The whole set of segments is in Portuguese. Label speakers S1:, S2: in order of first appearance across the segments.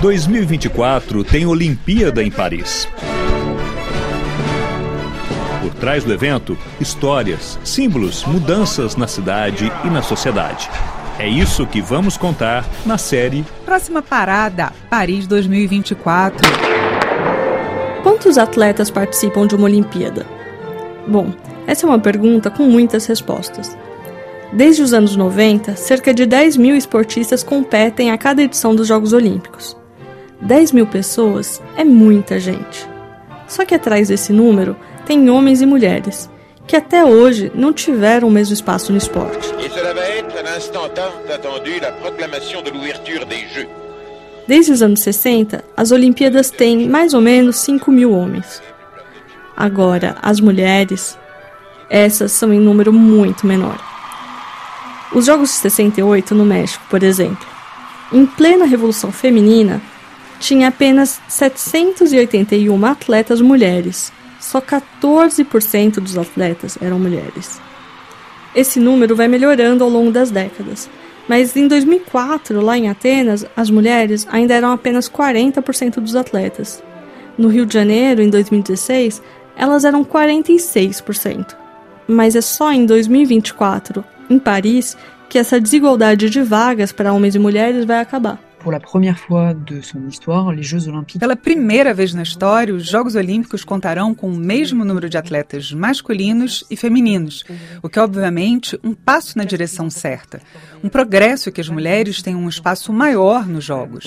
S1: 2024 tem Olimpíada em Paris. Por trás do evento, histórias, símbolos, mudanças na cidade e na sociedade. É isso que vamos contar na série
S2: Próxima parada, Paris 2024.
S3: Quantos atletas participam de uma Olimpíada? Bom, essa é uma pergunta com muitas respostas. Desde os anos 90, cerca de 10 mil esportistas competem a cada edição dos Jogos Olímpicos. 10 mil pessoas é muita gente. Só que atrás desse número tem homens e mulheres, que até hoje não tiveram o mesmo espaço no esporte. Desde os anos 60, as Olimpíadas têm mais ou menos 5 mil homens. Agora, as mulheres, essas são em número muito menor. Os Jogos de 68 no México, por exemplo, em plena Revolução Feminina, tinha apenas 781 atletas mulheres. Só 14% dos atletas eram mulheres. Esse número vai melhorando ao longo das décadas, mas em 2004, lá em Atenas, as mulheres ainda eram apenas 40% dos atletas. No Rio de Janeiro, em 2016, elas eram 46%. Mas é só em 2024, em Paris, que essa desigualdade de vagas para homens e mulheres vai acabar.
S2: Pela primeira vez na história, os Jogos Olímpicos contarão com o mesmo número de atletas masculinos e femininos, o que é obviamente um passo na direção certa, um progresso que as mulheres tenham um espaço maior nos Jogos.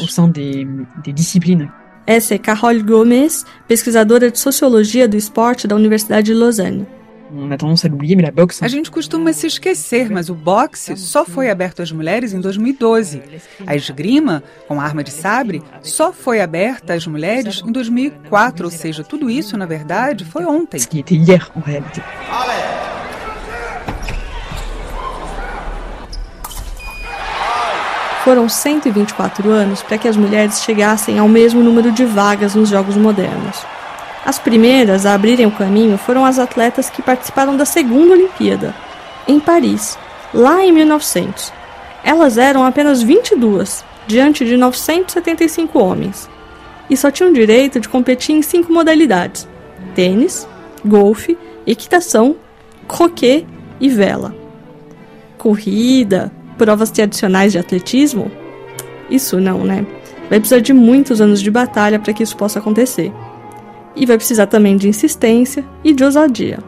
S3: Essa é Carole Gomes, pesquisadora de Sociologia do Esporte da Universidade de Lausanne.
S2: A gente costuma se esquecer, mas o boxe só foi aberto às mulheres em 2012. A esgrima, com arma de sabre, só foi aberta às mulheres em 2004, ou seja, tudo isso, na verdade, foi ontem.
S3: Foram 124 anos para que as mulheres chegassem ao mesmo número de vagas nos Jogos Modernos. As primeiras a abrirem o caminho foram as atletas que participaram da segunda Olimpíada, em Paris, lá em 1900. Elas eram apenas 22, diante de 975 homens, e só tinham direito de competir em cinco modalidades: tênis, golfe, equitação, croquet e vela. Corrida, provas tradicionais de atletismo? Isso não, né? Vai precisar de muitos anos de batalha para que isso possa acontecer e vai precisar também de insistência e de ousadia.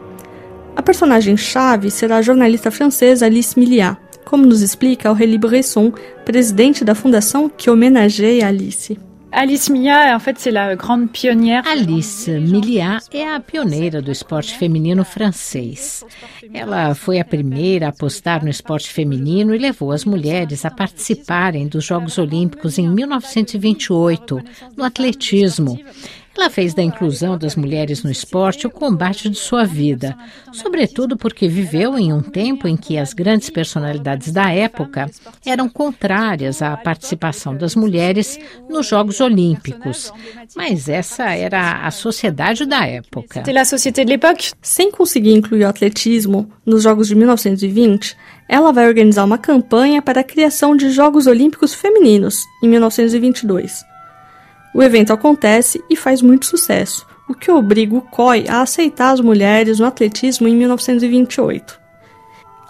S3: A personagem-chave será a jornalista francesa Alice Milliat, como nos explica Aurélie Bresson, presidente da fundação que homenageia Alice.
S4: Alice Milliat, en fait, c'est la grande pionnière.
S5: Alice Milliat é a pioneira do esporte feminino francês. Ela foi a primeira a apostar no esporte feminino e levou as mulheres a participarem dos Jogos Olímpicos em 1928, no atletismo. Ela fez da inclusão das mulheres no esporte o combate de sua vida, sobretudo porque viveu em um tempo em que as grandes personalidades da época eram contrárias à participação das mulheres nos Jogos Olímpicos. Mas essa era a sociedade da época.
S3: Sem conseguir incluir o atletismo nos Jogos de 1920, ela vai organizar uma campanha para a criação de Jogos Olímpicos Femininos em 1922. O evento acontece e faz muito sucesso, o que obriga o COI a aceitar as mulheres no atletismo em 1928.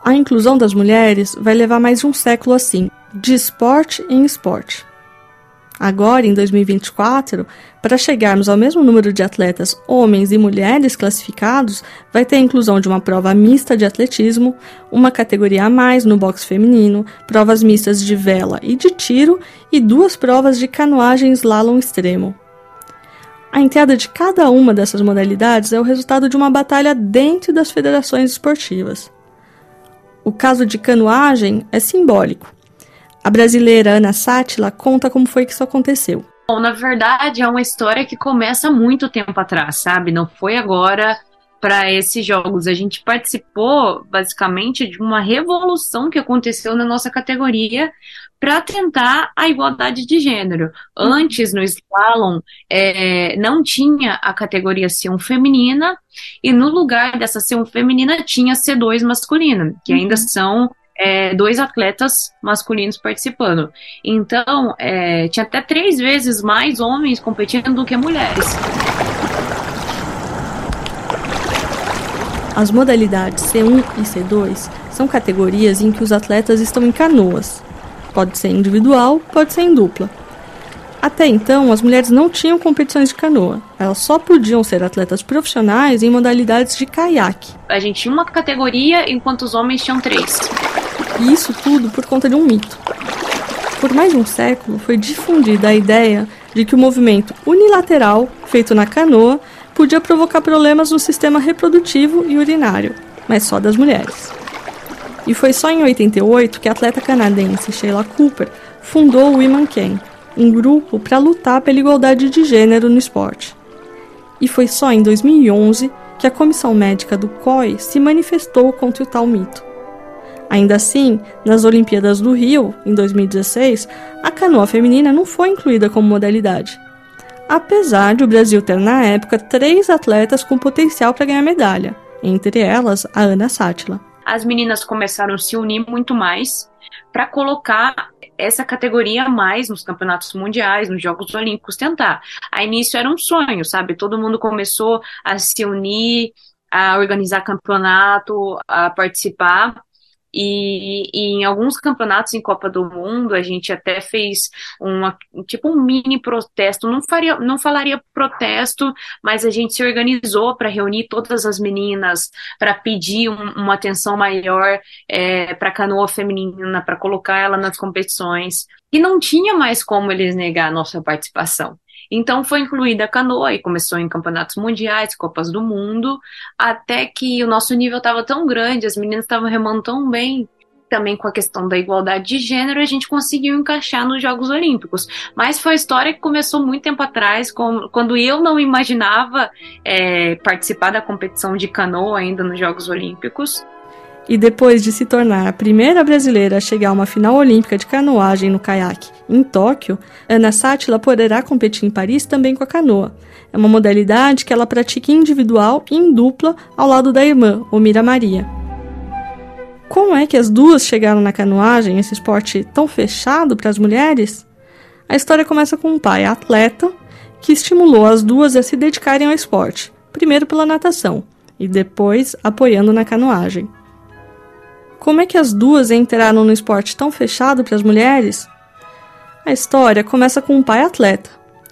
S3: A inclusão das mulheres vai levar mais de um século assim, de esporte em esporte. Agora, em 2024, para chegarmos ao mesmo número de atletas homens e mulheres classificados, vai ter a inclusão de uma prova mista de atletismo, uma categoria a mais no boxe feminino, provas mistas de vela e de tiro e duas provas de canoagem slalom extremo. A entrada de cada uma dessas modalidades é o resultado de uma batalha dentro das federações esportivas. O caso de canoagem é simbólico a brasileira Ana Sátila conta como foi que isso aconteceu.
S6: Bom, na verdade, é uma história que começa muito tempo atrás, sabe? Não foi agora para esses jogos. A gente participou, basicamente, de uma revolução que aconteceu na nossa categoria para tentar a igualdade de gênero. Antes, no slalom, é, não tinha a categoria C1 feminina, e no lugar dessa C1 feminina tinha C2 masculina, que ainda uhum. são é, dois atletas masculinos participando. Então, é, tinha até três vezes mais homens competindo do que mulheres.
S3: As modalidades C1 e C2 são categorias em que os atletas estão em canoas. Pode ser individual, pode ser em dupla. Até então, as mulheres não tinham competições de canoa. Elas só podiam ser atletas profissionais em modalidades de caiaque.
S6: A gente tinha uma categoria enquanto os homens tinham três.
S3: E isso tudo por conta de um mito. Por mais de um século, foi difundida a ideia de que o movimento unilateral, feito na canoa, podia provocar problemas no sistema reprodutivo e urinário, mas só das mulheres. E foi só em 88 que a atleta canadense Sheila Cooper fundou o Women Can, um grupo para lutar pela igualdade de gênero no esporte. E foi só em 2011 que a comissão médica do COI se manifestou contra o tal mito. Ainda assim, nas Olimpíadas do Rio, em 2016, a canoa feminina não foi incluída como modalidade. Apesar de o Brasil ter na época três atletas com potencial para ganhar medalha, entre elas a Ana Sátila.
S6: As meninas começaram a se unir muito mais para colocar essa categoria mais nos campeonatos mundiais, nos Jogos Olímpicos, tentar. A início era um sonho, sabe? Todo mundo começou a se unir, a organizar campeonato, a participar. E, e, em alguns campeonatos em Copa do Mundo a gente até fez uma tipo um mini protesto, não faria, não falaria protesto, mas a gente se organizou para reunir todas as meninas para pedir um, uma atenção maior é, para a canoa feminina, para colocar ela nas competições. E não tinha mais como eles negar a nossa participação. Então foi incluída a canoa e começou em campeonatos mundiais, Copas do Mundo, até que o nosso nível estava tão grande, as meninas estavam remando tão bem, também com a questão da igualdade de gênero, a gente conseguiu encaixar nos Jogos Olímpicos. Mas foi a história que começou muito tempo atrás, quando eu não imaginava é, participar da competição de canoa ainda nos Jogos Olímpicos.
S3: E depois de se tornar a primeira brasileira a chegar a uma final olímpica de canoagem no caiaque em Tóquio, Ana Sátila poderá competir em Paris também com a canoa. É uma modalidade que ela pratica individual e em dupla ao lado da irmã, Omira Maria. Como é que as duas chegaram na canoagem, esse esporte tão fechado para as mulheres? A história começa com um pai atleta que estimulou as duas a se dedicarem ao esporte, primeiro pela natação e depois apoiando na canoagem. Como é que as duas entraram no esporte tão fechado para as mulheres? A história começa com um pai atleta,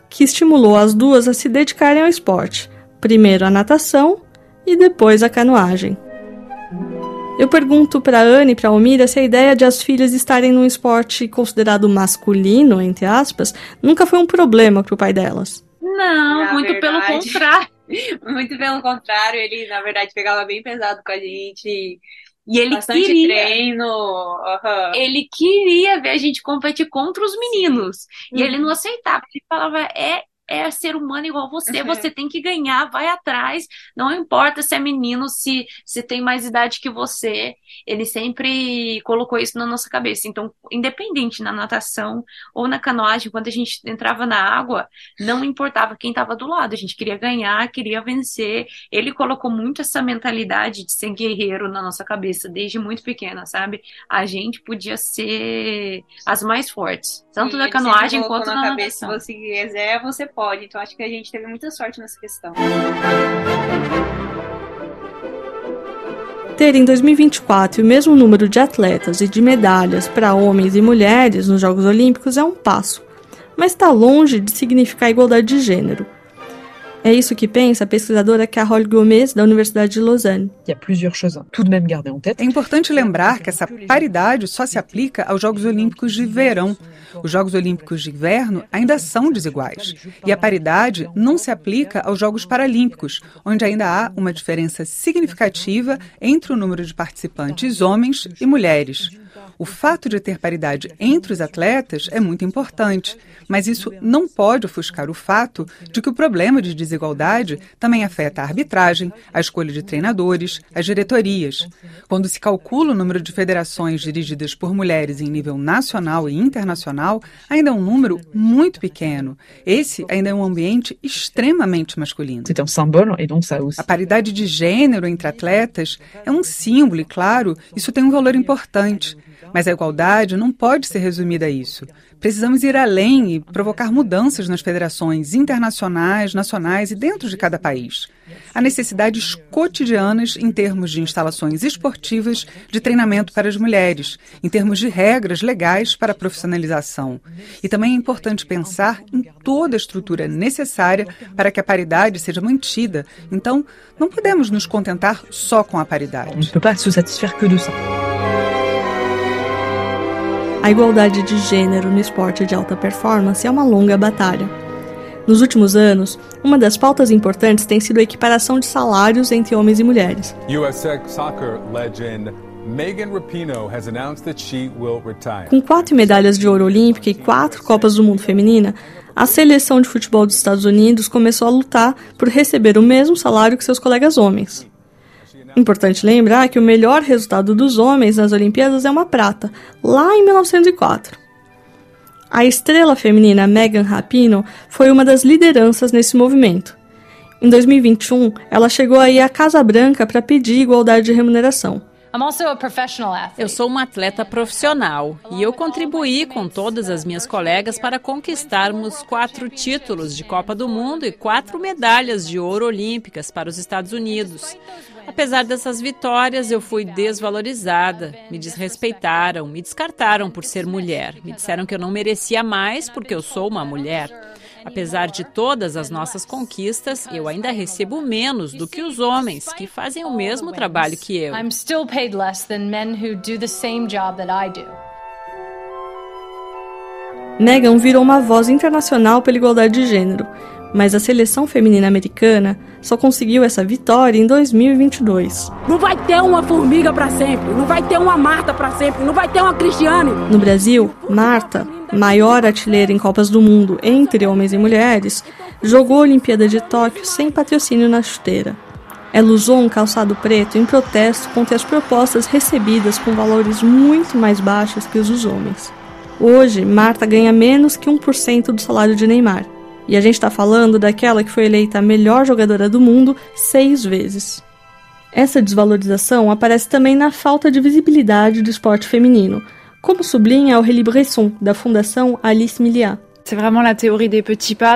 S3: que estimulou as duas a se dedicarem ao esporte, primeiro a natação e depois a canoagem. Eu pergunto para Anne e para Almira se a ideia de as filhas estarem num esporte considerado masculino, entre aspas, nunca foi um problema para o pai delas.
S6: Não, na muito verdade, pelo contrário. Muito pelo contrário, ele na verdade pegava bem pesado com a gente, e ele Bastante queria. treino. Uhum. Ele queria ver a gente competir contra os meninos. Uhum. E ele uhum. não aceitava. Ele falava: é, é ser humano igual você, uhum. você tem que ganhar, vai atrás, não importa se é menino, se, se tem mais idade que você, ele sempre colocou isso na nossa cabeça. Então, independente na natação ou na canoagem, quando a gente entrava na água, não importava quem estava do lado, a gente queria ganhar, queria vencer. Ele colocou muito essa mentalidade de ser guerreiro na nossa cabeça desde muito pequena, sabe? A gente podia ser as mais fortes, tanto Sim, da canoagem quanto na, na cabeça.
S7: Se você quiser, você pode pode. Então acho que a gente teve muita sorte nessa questão.
S3: Ter em 2024 o mesmo número de atletas e de medalhas para homens e mulheres nos Jogos Olímpicos é um passo, mas está longe de significar igualdade de gênero. É isso que pensa a pesquisadora Carole Gomes, da Universidade de Lausanne.
S2: É importante lembrar que essa paridade só se aplica aos Jogos Olímpicos de verão. Os Jogos Olímpicos de inverno ainda são desiguais. E a paridade não se aplica aos Jogos Paralímpicos, onde ainda há uma diferença significativa entre o número de participantes homens e mulheres. O fato de ter paridade entre os atletas é muito importante, mas isso não pode ofuscar o fato de que o problema de desigualdade também afeta a arbitragem, a escolha de treinadores, as diretorias. Quando se calcula o número de federações dirigidas por mulheres em nível nacional e internacional, ainda é um número muito pequeno. Esse ainda é um ambiente extremamente masculino. A paridade de gênero entre atletas é um símbolo e, claro, isso tem um valor importante. Mas a igualdade não pode ser resumida a isso. Precisamos ir além e provocar mudanças nas federações internacionais, nacionais e dentro de cada país. Há necessidades cotidianas em termos de instalações esportivas, de treinamento para as mulheres, em termos de regras legais para a profissionalização. E também é importante pensar em toda a estrutura necessária para que a paridade seja mantida. Então, não podemos nos contentar só com a paridade.
S3: On ne peut se satisfaire que de. A igualdade de gênero no esporte de alta performance é uma longa batalha. Nos últimos anos, uma das pautas importantes tem sido a equiparação de salários entre homens e mulheres. Com quatro medalhas de ouro olímpica e quatro Copas do Mundo feminina, a seleção de futebol dos Estados Unidos começou a lutar por receber o mesmo salário que seus colegas homens. Importante lembrar que o melhor resultado dos homens nas Olimpíadas é uma prata, lá em 1904. A estrela feminina Megan Rapinoe foi uma das lideranças nesse movimento. Em 2021, ela chegou aí à Casa Branca para pedir igualdade de remuneração.
S8: Eu sou uma atleta profissional e eu contribuí com todas as minhas colegas para conquistarmos quatro títulos de Copa do Mundo e quatro medalhas de ouro olímpicas para os Estados Unidos. Apesar dessas vitórias, eu fui desvalorizada, me desrespeitaram, me descartaram por ser mulher, me disseram que eu não merecia mais porque eu sou uma mulher. Apesar de todas as nossas conquistas, eu ainda recebo menos do que os homens que fazem o mesmo trabalho que eu. I'm still paid less than men who do the same job that I do. Megan virou uma voz internacional pela igualdade de gênero, mas a seleção feminina americana só conseguiu essa vitória em 2022.
S9: Não vai ter uma formiga para sempre, não vai ter uma Marta para sempre, não vai ter uma Cristiane.
S3: No Brasil, Marta, maior artilheira em Copas do Mundo entre homens e mulheres, jogou a Olimpíada de Tóquio sem patrocínio na chuteira. Ela usou um calçado preto em protesto contra as propostas recebidas com valores muito mais baixos que os dos homens. Hoje, Marta ganha menos que 1% do salário de Neymar. E a gente está falando daquela que foi eleita a melhor jogadora do mundo seis vezes. Essa desvalorização aparece também na falta de visibilidade do esporte feminino, como sublinha Aurélie Bresson, da Fundação Alice Milliat.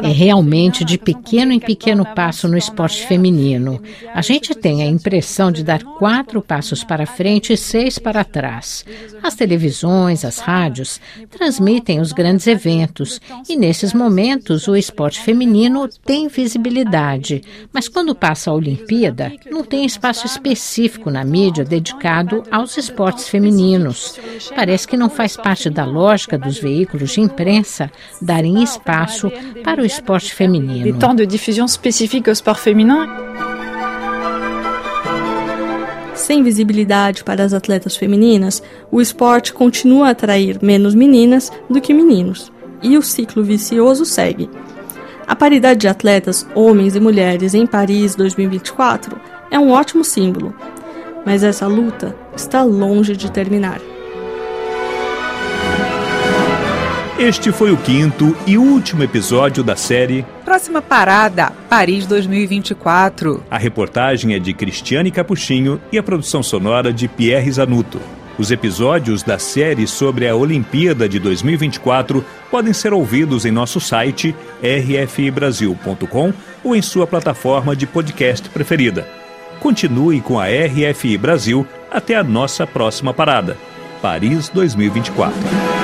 S5: É realmente de pequeno em pequeno passo no esporte feminino. A gente tem a impressão de dar quatro passos para frente e seis para trás. As televisões, as rádios transmitem os grandes eventos. e nesses momentos o esporte feminino tem visibilidade. Mas quando passa a Olimpíada, não tem espaço específico na mídia dedicado aos esportes femininos. Parece que não faz parte da lógica dos veículos de imprensa dar darem espaço para o esporte feminino.
S4: Des temps de diffusion spécifiques au sport féminin.
S3: Sem visibilidade para as atletas femininas, o esporte continua a atrair menos meninas do que meninos, e o ciclo vicioso segue. A paridade de atletas, homens e mulheres, em Paris 2024 é um ótimo símbolo, mas essa luta está longe de terminar.
S1: Este foi o quinto e último episódio da série
S2: Próxima Parada, Paris 2024.
S1: A reportagem é de Cristiane Capuchinho e a produção sonora de Pierre Zanuto. Os episódios da série sobre a Olimpíada de 2024 podem ser ouvidos em nosso site rfibrasil.com ou em sua plataforma de podcast preferida. Continue com a RFI Brasil até a nossa próxima parada, Paris 2024.